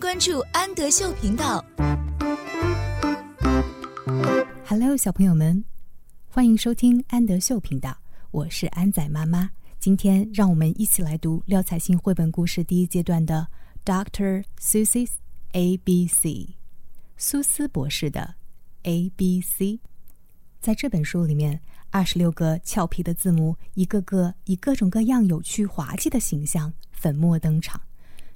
关注安德秀频道。Hello，小朋友们，欢迎收听安德秀频道，我是安仔妈妈。今天让我们一起来读廖彩杏绘本故事第一阶段的《Doctor Susie's A B C》，苏斯博士的 A B C。在这本书里面，二十六个俏皮的字母，一个个以各种各样有趣滑稽的形象粉墨登场。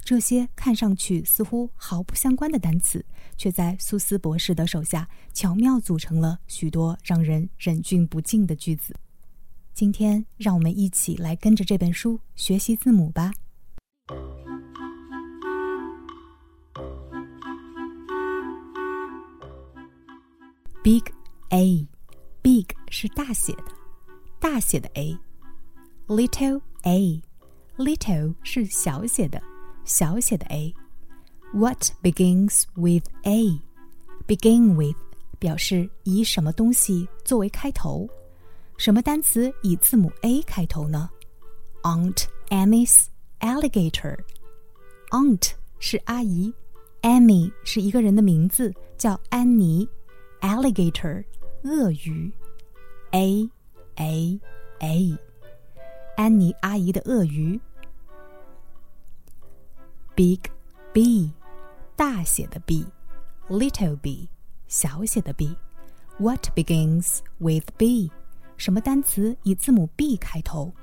这些看上去似乎毫不相关的单词，却在苏斯博士的手下巧妙组成了许多让人忍俊不禁的句子。今天，让我们一起来跟着这本书学习字母吧。Big A，Big 是大写的，大写的 A。Little A，Little 是小写的。小写的 a。What begins with a? Begin with 表示以什么东西作为开头。什么单词以字母 a 开头呢？Aunt Amy's alligator。Aunt 是阿姨，Amy 是一个人的名字，叫安妮。Alligator 鳄鱼。A A A。安妮阿姨的鳄鱼。Big B，大写的 B；Little B，小写的 B。What begins with B？什么单词以字母 B 开头？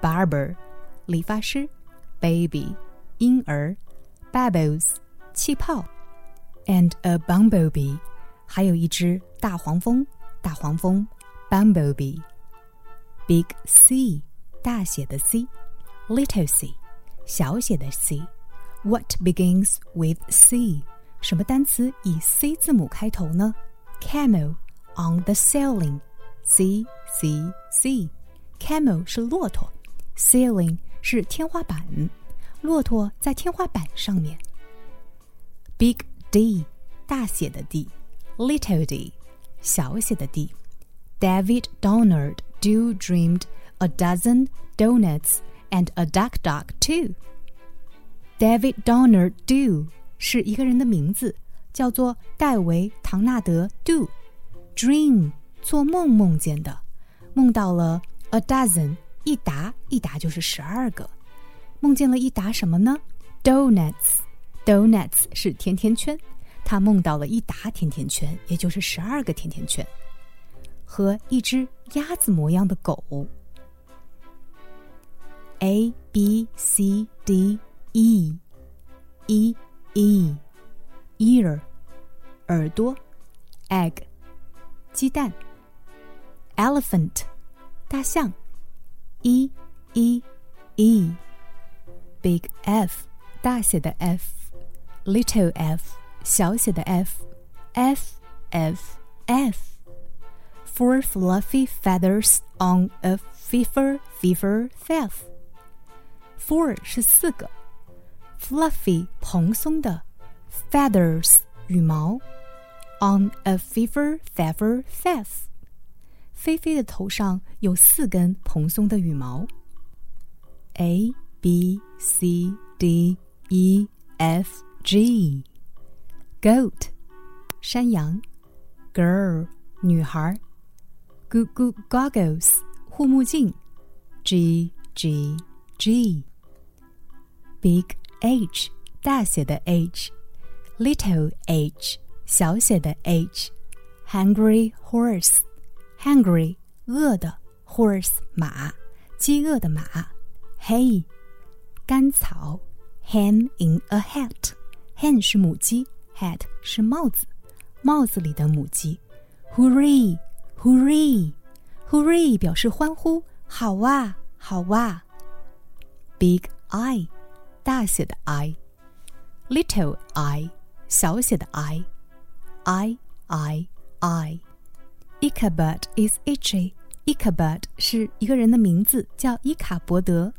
Barber，理发师；Baby，婴儿；Bubbles，气泡；and a bumblebee，还有一只大黄蜂。大黄蜂，Bumblebee。Big C，大写的 C；Little C，小写的 C。 what begins with C？什么单词以 C 字母开头呢？Camel on the ceiling，C C C。Camel 是骆驼，ceiling 是天花板，骆驼在天花板上面。Big D，大写的 D，Little D，小写的 D。David Donald Doo dreamed a dozen donuts and a duck duck too。David Donner Do 是一个人的名字，叫做戴维·唐纳德 Do。Dream 做梦梦见的，梦到了 a dozen 一打一打就是十二个，梦见了一打什么呢？Donuts Donuts 是甜甜圈，他梦到了一打甜甜圈，也就是十二个甜甜圈，和一只鸭子模样的狗。A B C D e e e ear 耳朵 egg 鸡蛋 elephant 大象 e e e big F 大写的 F little f 小写的 f f f f four fluffy feathers on a feather feather feather Four 是四个 ，fluffy 蓬松的，feathers 羽毛，on a feather feather face，菲菲的头上有四根蓬松的羽毛。A B C D E F G，goat 山羊，girl 女孩，goo goo goggles 护目镜，G G G。Big H 大写的 H，Little H 小写的 H，Hungry horse，Hungry 饿的 horse 马，饥饿的马，Hay 干草，Hen in a hat，Hen 是母鸡，Hat 是帽子，帽子里的母鸡，Hooray，Hooray，Hooray 表示欢呼，好哇，好哇，Big eye。大写的 i，little i，小写的 i，i i i。Ichabod is itchy。Ichabod 是一个人的名字，叫伊卡伯德。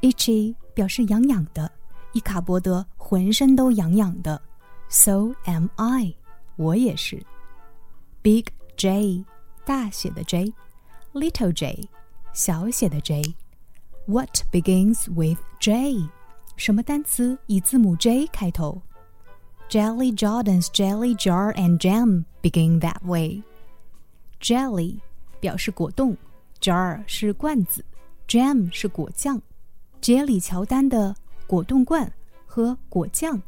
Itchy 表示痒痒的，伊卡伯德浑身都痒痒的。So am I，我也是。Big J，大写的 J，little J，小写的 J。What begins with J？ 什么单词以字母 J 开头？Jelly Jordan's jelly jar and jam begin that way. Jelly 表示果冻，jar 是罐子，jam 是果酱。杰里乔丹的果冻罐和果酱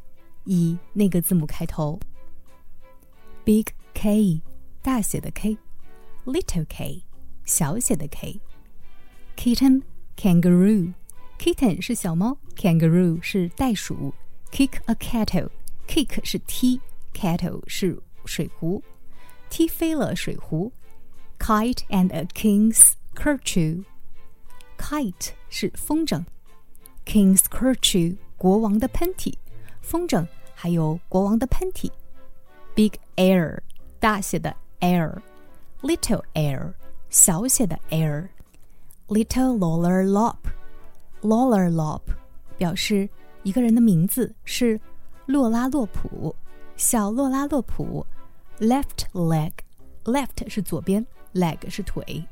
以那个字母开头。Big K 大写的 K，Little K 小写的 K，Kitten Kangaroo。Kitten 是小猫 kangaroo 是袋鼠，kick a kettle，kick 是踢，kettle 是水壶，踢飞了水壶。Kite and a king's kerchief，kite 是风筝，king's kerchief 国王的喷嚏，风筝还有国王的喷嚏。Big air 大写的 air，little air 小写的 air，little Lola Lopp，loller lop。表示一个人的名字是洛拉洛普，小洛拉洛普。Left leg，left 是左边，leg 是腿，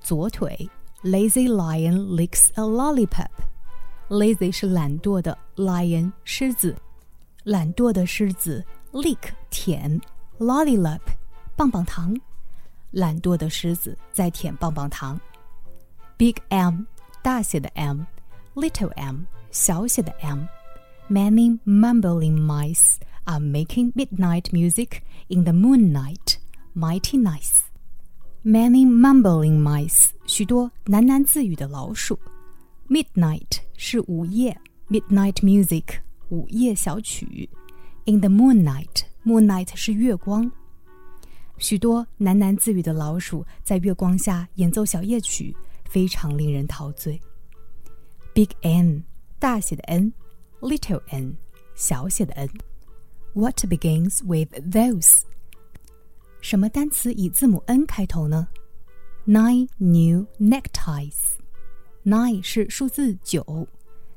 左腿。Lazy lion licks a lollipop。Lazy 是懒惰的，lion 狮子，懒惰的狮子 lick 舔，lollipop 棒棒糖，懒惰的狮子在舔棒棒糖。Big M 大写的 M。little m 小写的 m. Many mumbling mice are making midnight music in the moonlight. Mighty nice. Many mumbling mice 许多喃喃自语的老鼠。Midnight 是午夜，midnight music 午夜小曲。In the moonlight, moonlight 是月光。许多喃喃自语的老鼠在月光下演奏小夜曲，非常令人陶醉。Big N 大写的 N，Little N 小写的 N。What begins with those？什么单词以字母 N 开头呢？Nine new neckties。Nine 是数字九，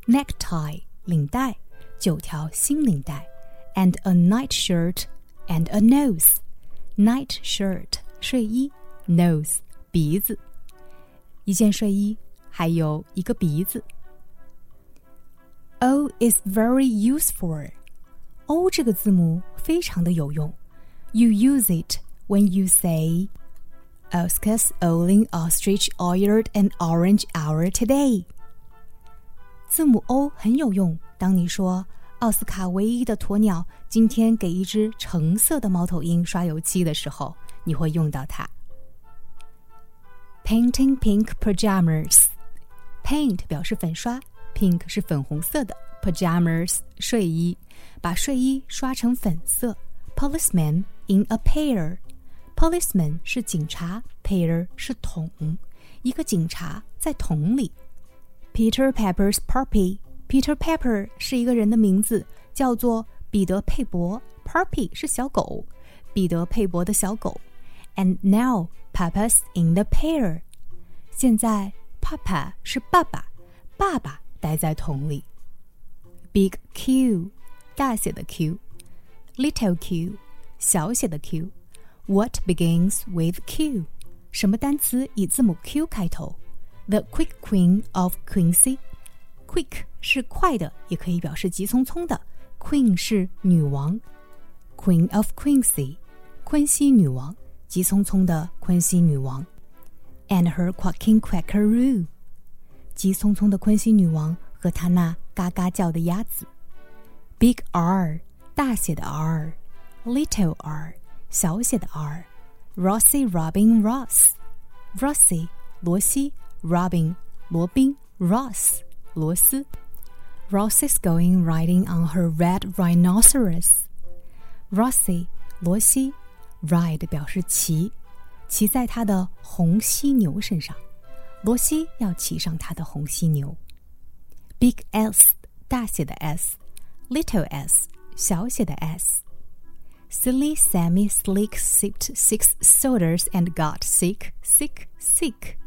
necktie 领带，九条新领带，and a night shirt and a nose。Night shirt 睡衣，nose 鼻子，一件睡衣还有一个鼻子。 O is very useful. O 这个字母非常的有用。You use it when you say, Oscar's only ostrich ordered an orange hour today. 字母 O 很有用。当你说奥斯卡唯一的鸵鸟今天给一只橙色的猫头鹰刷油漆的时候，你会用到它。Painting pink pajamas. Paint 表示粉刷。 Pink 是粉红色的，pajamas 睡衣，把睡衣刷成粉色。Policeman in a pair，policeman 是警察，pair 是桶，一个警察在桶里。Peter Pepper's puppy，Peter Pepper 是一个人的名字，叫做彼得佩伯，puppy 是小狗，彼得佩伯的小狗。And now Papa's in the pair，现在 Papa 是爸爸，爸爸。 待在桶里。Big Q，大写的 Q；Little Q，小写的 Q。What begins with Q？什么单词以字母 Q 开头？The quick queen of Quincy。Quick 是快的，也可以表示急匆匆的。Queen 是女王，Queen of Quincy，昆西女王，急匆匆的昆西女王。And her quacking quackaroo。 急匆匆的昆西女王和她那嘎嘎叫的鸭子。Big R，大写的 R；Little R，小写的 r rossie Robin ross rossie 罗西，Robin 罗宾，Ross 罗斯。Ross is going riding on her red rhinoceros rossie 罗西，ride 表示骑，骑在他的红犀牛身上。罗西要骑上他的红犀牛。Big S 大写的 S，Little S 小写的 S。Silly Sammy Slick sipped six sodas and got sick, sick, sick.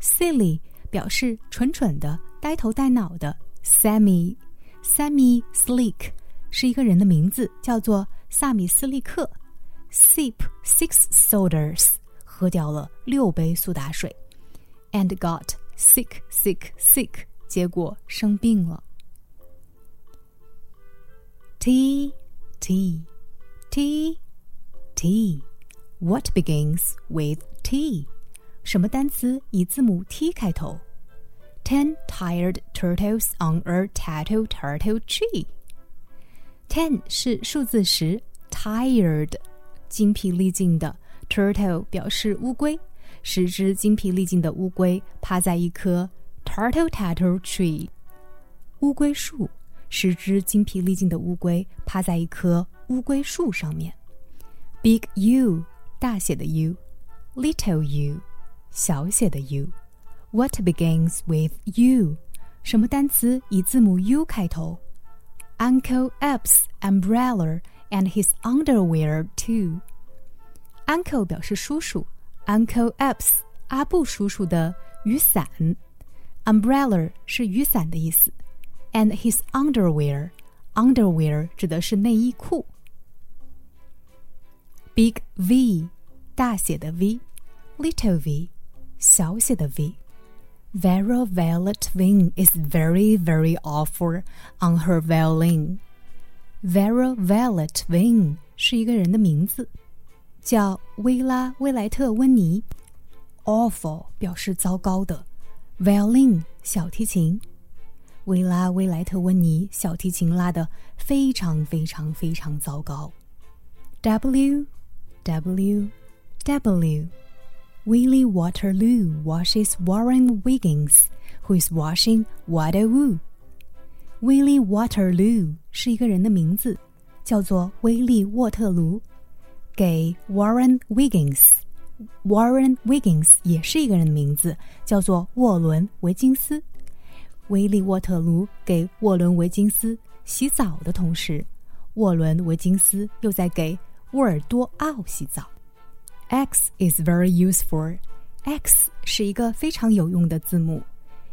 Silly 表示蠢蠢的、呆头呆脑的。Sammy Sammy Slick 是一个人的名字，叫做萨米斯利克。Sip six sodas 喝掉了六杯苏打水。and got sick, sick, sick，结果生病了。 T T T T. What begins with T? 什么单词以字母 T 开头？Ten tired turtles on a tattle turtle tree. Ten 是数字十，tired 精疲力尽的，turtle 表示乌龟， 十只精疲力尽的乌龟趴在一棵 turtle turtle tree 乌龟树，十只精疲力尽的乌龟趴在一棵乌龟树上面。Big U 大写的 U，Little U 小写的 U，What begins with U？什么单词以字母 U 开头？Uncle Ubb's umbrella and his underwear too。Uncle 表示叔叔。Uncle Ubb's 阿布叔叔的雨伞，umbrella 是雨伞的意思，and his underwear underwear 指的是内衣裤。Big V 大写的 V，little V 小写的 V。Vera Violet Vinn is very very awful on her violin. Vera Violet Vinn 是一个人的名字。叫薇拉·威莱特温尼。Awful 表示糟糕的，violin 小提琴。薇拉·威莱特温尼小提琴拉得非常非常非常糟糕。W W W Willie Waterloo washes Warren Wiggins, who is washing Waterloo. Willie Waterloo 是一个人的名字，叫做威利沃特卢。 给 Warren Wiggins。Warren Wiggins 也是一个人的名字，叫做沃伦·维金斯。威利·沃特卢给沃伦·维金斯洗澡的同时，沃伦·维金斯又在给沃尔多奥洗澡。X is very useful. X 是一个非常有用的字母。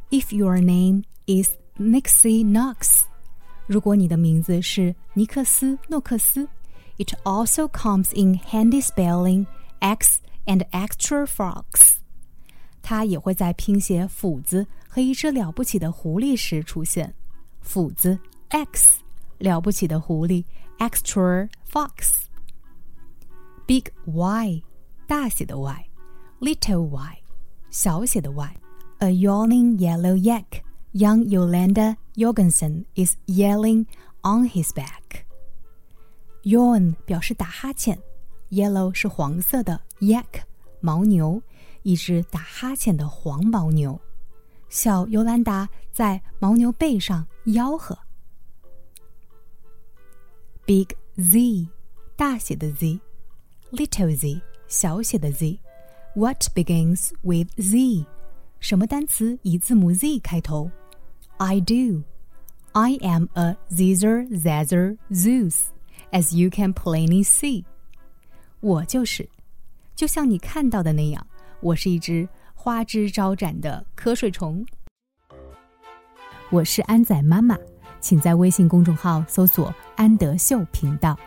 If your name is Nixie Knox，如果你的名字是尼克斯·诺克斯 It also comes in handy spelling X and extra frogs。它也会在拼写斧子和一只了不起的狐狸时出现。斧子 x，了不起的狐狸 extra fox。Big Y，大写的 Y；little Y，小写的 Y。A yawning yellow yak, young Yolanda Yorgenson is yelling on his back. Yawn 表示打哈欠，yellow 是黄色的，yak 牦牛，一只打哈欠的黄牦牛。小尤兰达在牦牛背上吆喝。Big Z，大写的 Z。little z 小写的 z。What begins with z？什么单词以字母 z 开头？I do. I am a zizzer zazzer Zeus, as you can plainly see. 我就是，就像你看到的那样，我是一只花枝招展的瞌睡虫。我是安仔妈妈，请在微信公众号搜索“安德秀频道”。